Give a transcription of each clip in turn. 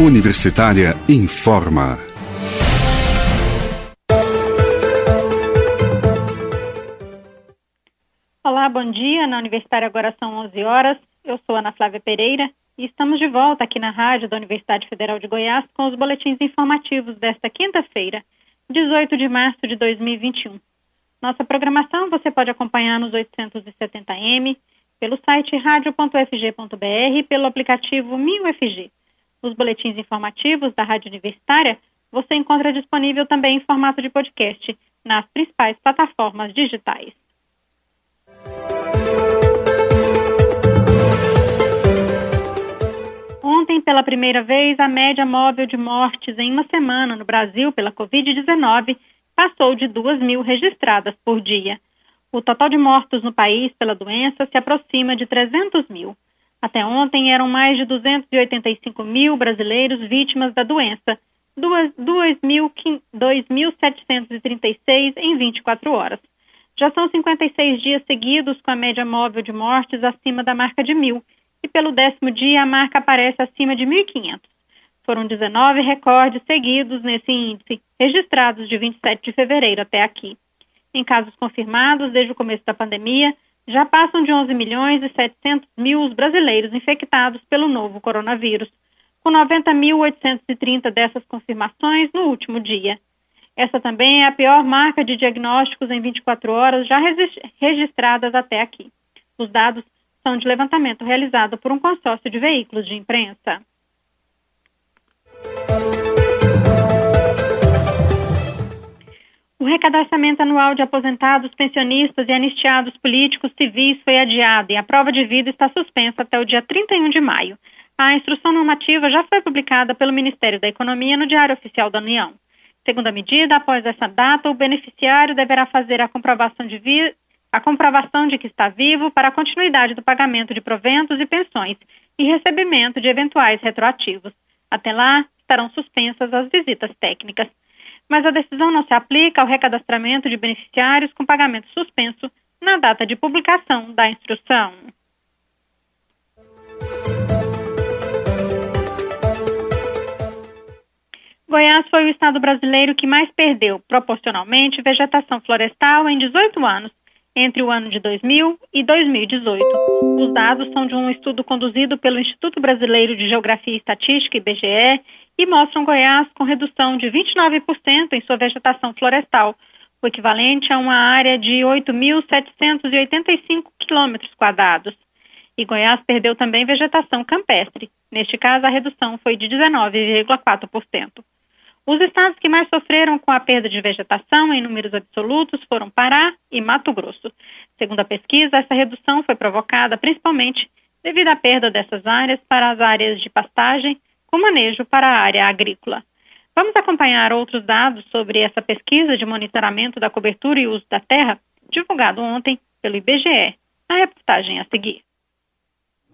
Universitária informa. Olá, bom dia. Na Universitária agora são 11 horas. Eu sou Ana Flávia Pereira e estamos de volta aqui na rádio da Universidade Federal de Goiás com os boletins informativos desta quinta-feira, 18 de março de 2021. Nossa programação você pode acompanhar nos 870m, pelo site radio.fg.br e pelo aplicativo MinUFG. Os boletins informativos da Rádio Universitária você encontra disponível também em formato de podcast nas principais plataformas digitais. Ontem, pela primeira vez, a média móvel de mortes em uma semana no Brasil pela Covid-19 passou de 2 mil registradas por dia. O total de mortos no país pela doença se aproxima de 300 mil. Até ontem eram mais de 285 mil brasileiros vítimas da doença, 2.736 em 24 horas. Já são 56 dias seguidos com a média móvel de mortes acima da marca de mil, e pelo décimo dia a marca aparece acima de 1.500. Foram 19 recordes seguidos nesse índice, registrados de 27 de fevereiro até aqui. Em casos confirmados desde o começo da pandemia, já passam de 11 milhões e 700 mil os brasileiros infectados pelo novo coronavírus, com 90.830 dessas confirmações no último dia. Essa também é a pior marca de diagnósticos em 24 horas já registradas até aqui. Os dados são de levantamento realizado por um consórcio de veículos de imprensa. O recadastramento anual de aposentados, pensionistas e anistiados políticos civis foi adiado e a prova de vida está suspensa até o dia 31 de maio. A instrução normativa já foi publicada pelo Ministério da Economia no Diário Oficial da União. Segundo a medida, após essa data, o beneficiário deverá fazer a comprovação de, vi... a comprovação de que está vivo para a continuidade do pagamento de proventos e pensões e recebimento de eventuais retroativos. Até lá, estarão suspensas as visitas técnicas mas a decisão não se aplica ao recadastramento de beneficiários com pagamento suspenso na data de publicação da instrução. Goiás foi o estado brasileiro que mais perdeu, proporcionalmente, vegetação florestal em 18 anos, entre o ano de 2000 e 2018. Os dados são de um estudo conduzido pelo Instituto Brasileiro de Geografia e Estatística, IBGE, e mostram Goiás com redução de 29% em sua vegetação florestal, o equivalente a uma área de 8.785 quilômetros quadrados. E Goiás perdeu também vegetação campestre. Neste caso, a redução foi de 19,4%. Os estados que mais sofreram com a perda de vegetação em números absolutos foram Pará e Mato Grosso. Segundo a pesquisa, essa redução foi provocada principalmente devido à perda dessas áreas para as áreas de pastagem, com manejo para a área agrícola. Vamos acompanhar outros dados sobre essa pesquisa de monitoramento da cobertura e uso da terra, divulgado ontem pelo IBGE, na reportagem a seguir.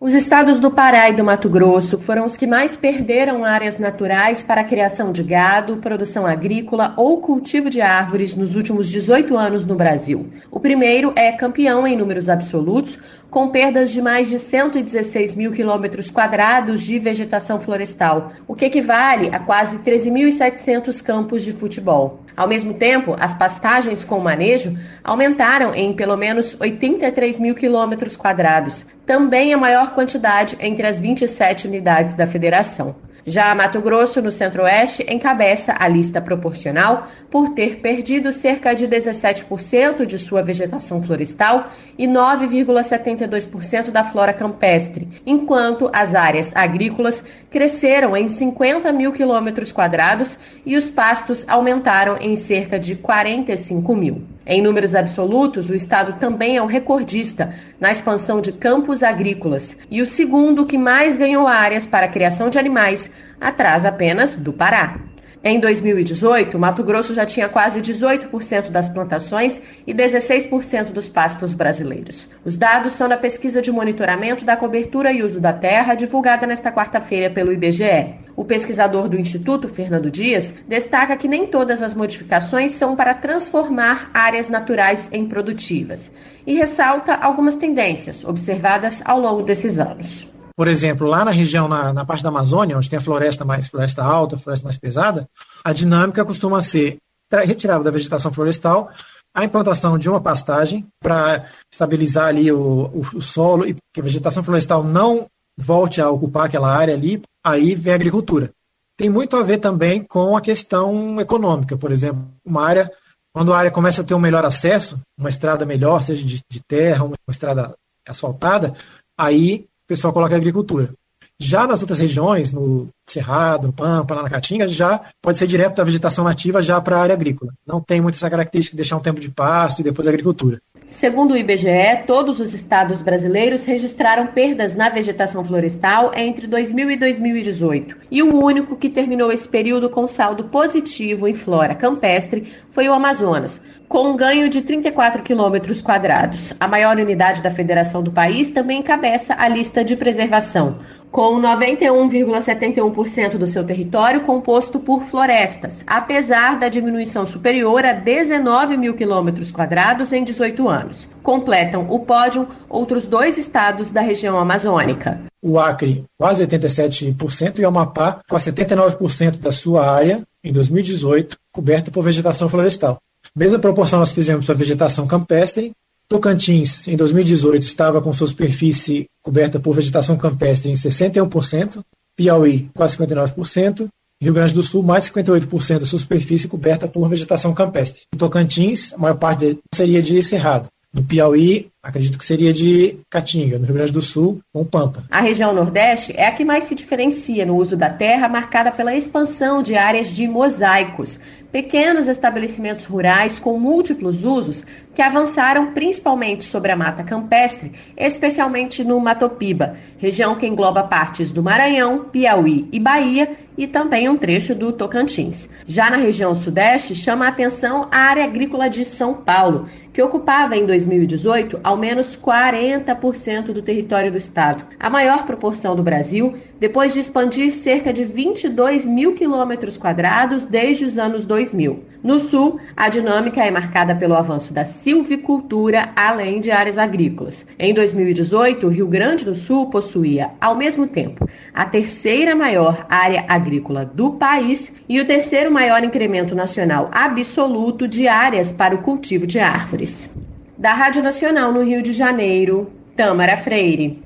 Os estados do Pará e do Mato Grosso foram os que mais perderam áreas naturais para a criação de gado, produção agrícola ou cultivo de árvores nos últimos 18 anos no Brasil. O primeiro é campeão em números absolutos, com perdas de mais de 116 mil quilômetros quadrados de vegetação florestal, o que equivale a quase 13.700 campos de futebol. Ao mesmo tempo, as pastagens com manejo aumentaram em pelo menos 83 mil quilômetros quadrados, também a maior quantidade entre as 27 unidades da federação. Já Mato Grosso, no Centro-Oeste, encabeça a lista proporcional por ter perdido cerca de 17% de sua vegetação florestal e 9,72% da flora campestre, enquanto as áreas agrícolas cresceram em 50 mil quilômetros quadrados e os pastos aumentaram em cerca de 45 mil. Em números absolutos, o estado também é o recordista na expansão de campos agrícolas e o segundo que mais ganhou áreas para a criação de animais, atrás apenas do Pará. Em 2018, Mato Grosso já tinha quase 18% das plantações e 16% dos pastos brasileiros. Os dados são da pesquisa de monitoramento da cobertura e uso da terra divulgada nesta quarta-feira pelo IBGE. O pesquisador do Instituto, Fernando Dias, destaca que nem todas as modificações são para transformar áreas naturais em produtivas e ressalta algumas tendências observadas ao longo desses anos. Por exemplo, lá na região, na, na parte da Amazônia, onde tem a floresta mais floresta alta, floresta mais pesada, a dinâmica costuma ser retirada da vegetação florestal, a implantação de uma pastagem para estabilizar ali o, o, o, solo e que a vegetação florestal não volte a ocupar aquela área ali, aí vem a agricultura. Tem muito a ver também com a questão econômica, por exemplo, uma área, quando a área começa a ter um melhor acesso, uma estrada melhor, seja de, de terra, uma estrada asfaltada, aí o pessoal coloca agricultura. Já nas outras regiões, no Cerrado, Pampa, lá na Caatinga, já pode ser direto da vegetação nativa já para a área agrícola. Não tem muito essa característica de deixar um tempo de pasto e depois agricultura. Segundo o IBGE, todos os estados brasileiros registraram perdas na vegetação florestal entre 2000 e 2018. E o único que terminou esse período com saldo positivo em flora campestre foi o Amazonas, com um ganho de 34 quilômetros quadrados. A maior unidade da federação do país também encabeça a lista de preservação, com 91,71% do seu território composto por florestas, apesar da diminuição superior a 19 mil quilômetros quadrados em 18 anos. Completam o pódio outros dois estados da região amazônica. O Acre, quase 87%, e o Amapá, com 79% da sua área, em 2018, coberta por vegetação florestal. Mesma proporção nós fizemos para a vegetação campestre, Tocantins, em 2018, estava com sua superfície coberta por vegetação campestre em 61%, Piauí, quase 59%, Rio Grande do Sul, mais 58% da sua superfície coberta por vegetação campestre. Em Tocantins, a maior parte seria de cerrado. No Piauí, acredito que seria de Caatinga, no Rio Grande do Sul, com Pampa. A região Nordeste é a que mais se diferencia no uso da terra, marcada pela expansão de áreas de mosaicos, pequenos estabelecimentos rurais com múltiplos usos que avançaram principalmente sobre a mata campestre, especialmente no Matopiba, região que engloba partes do Maranhão, Piauí e Bahia e também um trecho do Tocantins. Já na região Sudeste, chama a atenção a área agrícola de São Paulo, que ocupava em 2018 ao menos 40% do território do estado, a maior proporção do Brasil, depois de expandir cerca de 22 mil quilômetros quadrados desde os anos 2000. No sul, a dinâmica é marcada pelo avanço da silvicultura, além de áreas agrícolas. Em 2018, o Rio Grande do Sul possuía, ao mesmo tempo, a terceira maior área agrícola do país e o terceiro maior incremento nacional absoluto de áreas para o cultivo de árvores. Da Rádio Nacional no Rio de Janeiro, Tâmara Freire.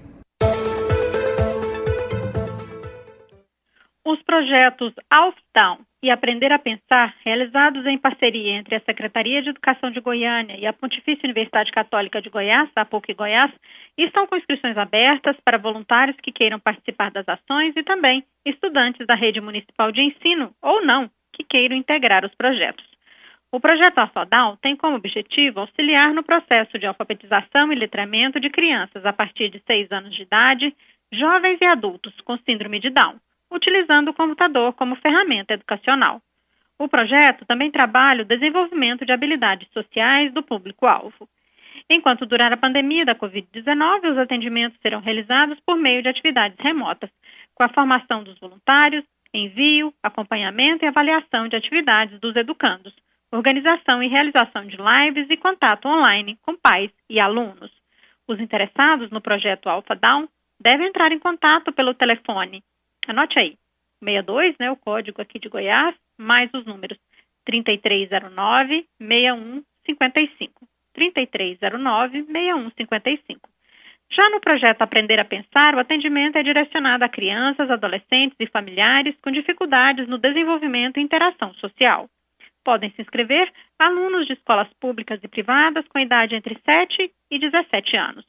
Os projetos Alftown e Aprender a Pensar, realizados em parceria entre a Secretaria de Educação de Goiânia e a Pontifícia Universidade Católica de Goiás, a PUC Goiás, estão com inscrições abertas para voluntários que queiram participar das ações e também estudantes da rede municipal de ensino ou não que queiram integrar os projetos. O projeto Alfadal tem como objetivo auxiliar no processo de alfabetização e letramento de crianças a partir de 6 anos de idade, jovens e adultos com síndrome de Down utilizando o computador como ferramenta educacional. O projeto também trabalha o desenvolvimento de habilidades sociais do público-alvo. Enquanto durar a pandemia da Covid-19, os atendimentos serão realizados por meio de atividades remotas, com a formação dos voluntários, envio, acompanhamento e avaliação de atividades dos educandos, organização e realização de lives e contato online com pais e alunos. Os interessados no projeto Alpha Down devem entrar em contato pelo telefone Anote aí. 62, né, o código aqui de Goiás, mais os números 3309 6155. 3309 6155. Já no projeto Aprender a Pensar, o atendimento é direcionado a crianças, adolescentes e familiares com dificuldades no desenvolvimento e interação social. Podem se inscrever alunos de escolas públicas e privadas com idade entre 7 e 17 anos.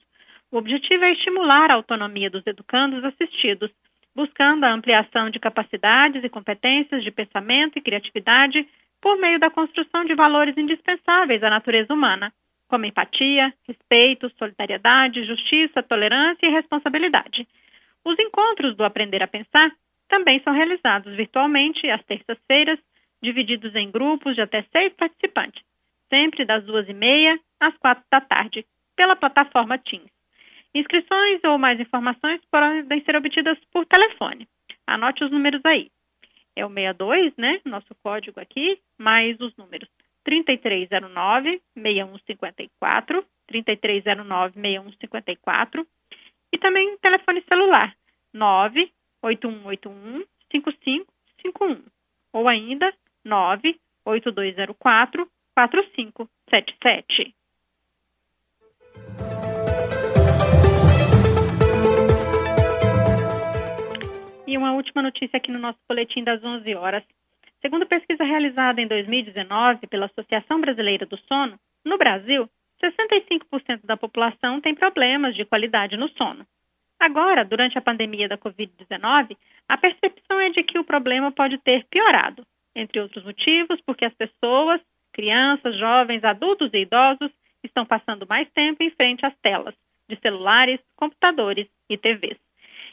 O objetivo é estimular a autonomia dos educandos assistidos buscando a ampliação de capacidades e competências de pensamento e criatividade por meio da construção de valores indispensáveis à natureza humana, como empatia, respeito, solidariedade, justiça, tolerância e responsabilidade. Os encontros do Aprender a Pensar também são realizados virtualmente às terças-feiras, divididos em grupos de até seis participantes, sempre das duas e meia às quatro da tarde, pela plataforma Teams. Inscrições ou mais informações podem ser obtidas por telefone. Anote os números aí. É o 62, né? Nosso código aqui, mais os números 3309 6154, 3309 6154 e também telefone celular 98181 5551 ou ainda 98204 4577. E uma última notícia aqui no nosso boletim das 11 horas. Segundo pesquisa realizada em 2019 pela Associação Brasileira do Sono, no Brasil, 65% da população tem problemas de qualidade no sono. Agora, durante a pandemia da Covid-19, a percepção é de que o problema pode ter piorado, entre outros motivos, porque as pessoas, crianças, jovens, adultos e idosos estão passando mais tempo em frente às telas de celulares, computadores e TVs.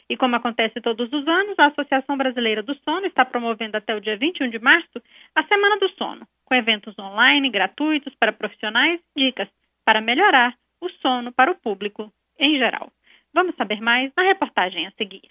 E como acontece todos os anos, a Associação Brasileira do Sono está promovendo até o dia 21 de março a Semana do Sono, com eventos online gratuitos para profissionais e dicas para melhorar o sono para o público em geral. Vamos saber mais na reportagem a seguir.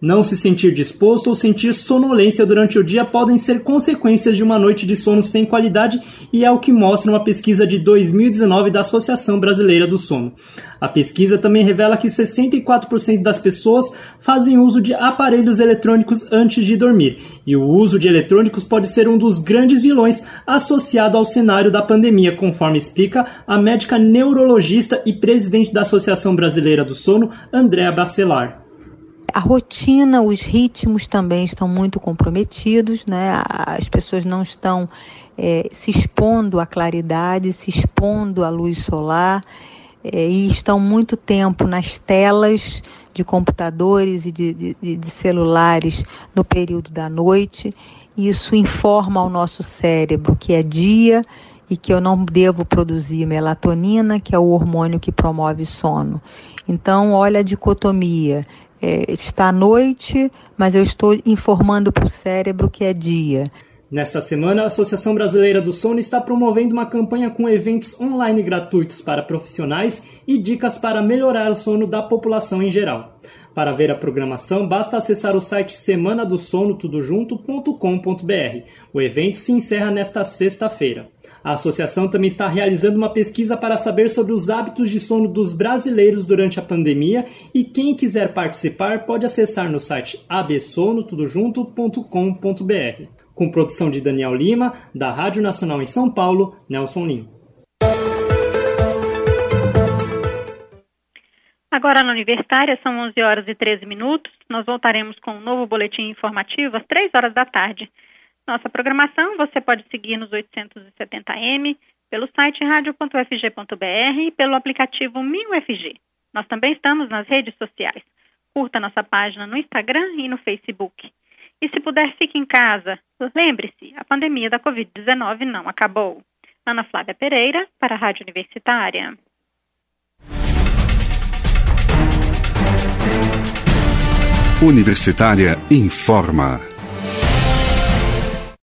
Não se sentir disposto ou sentir sonolência durante o dia podem ser consequências de uma noite de sono sem qualidade e é o que mostra uma pesquisa de 2019 da Associação Brasileira do Sono. A pesquisa também revela que 64% das pessoas fazem uso de aparelhos eletrônicos antes de dormir, e o uso de eletrônicos pode ser um dos grandes vilões associado ao cenário da pandemia, conforme explica a médica neurologista e presidente da Associação Brasileira do Sono, Andréa Bacelar. A rotina, os ritmos também estão muito comprometidos, né? As pessoas não estão é, se expondo à claridade, se expondo à luz solar é, e estão muito tempo nas telas de computadores e de, de, de celulares no período da noite. Isso informa ao nosso cérebro que é dia e que eu não devo produzir melatonina, que é o hormônio que promove sono. Então, olha a dicotomia é, está noite, mas eu estou informando para o cérebro que é dia. Nesta semana, a Associação Brasileira do Sono está promovendo uma campanha com eventos online gratuitos para profissionais e dicas para melhorar o sono da população em geral. Para ver a programação, basta acessar o site semana. O evento se encerra nesta sexta-feira. A associação também está realizando uma pesquisa para saber sobre os hábitos de sono dos brasileiros durante a pandemia e quem quiser participar pode acessar no site absonotudojunto.com.br com produção de Daniel Lima, da Rádio Nacional em São Paulo, Nelson Lim. Agora na Universitária são 11 horas e 13 minutos. Nós voltaremos com um novo boletim informativo às 3 horas da tarde. Nossa programação você pode seguir nos 870m, pelo site radio.fg.br e pelo aplicativo MinUFG. Nós também estamos nas redes sociais. Curta nossa página no Instagram e no Facebook. E se puder, fique em casa. Lembre-se, a pandemia da Covid-19 não acabou. Ana Flávia Pereira, para a Rádio Universitária. Universitária informa.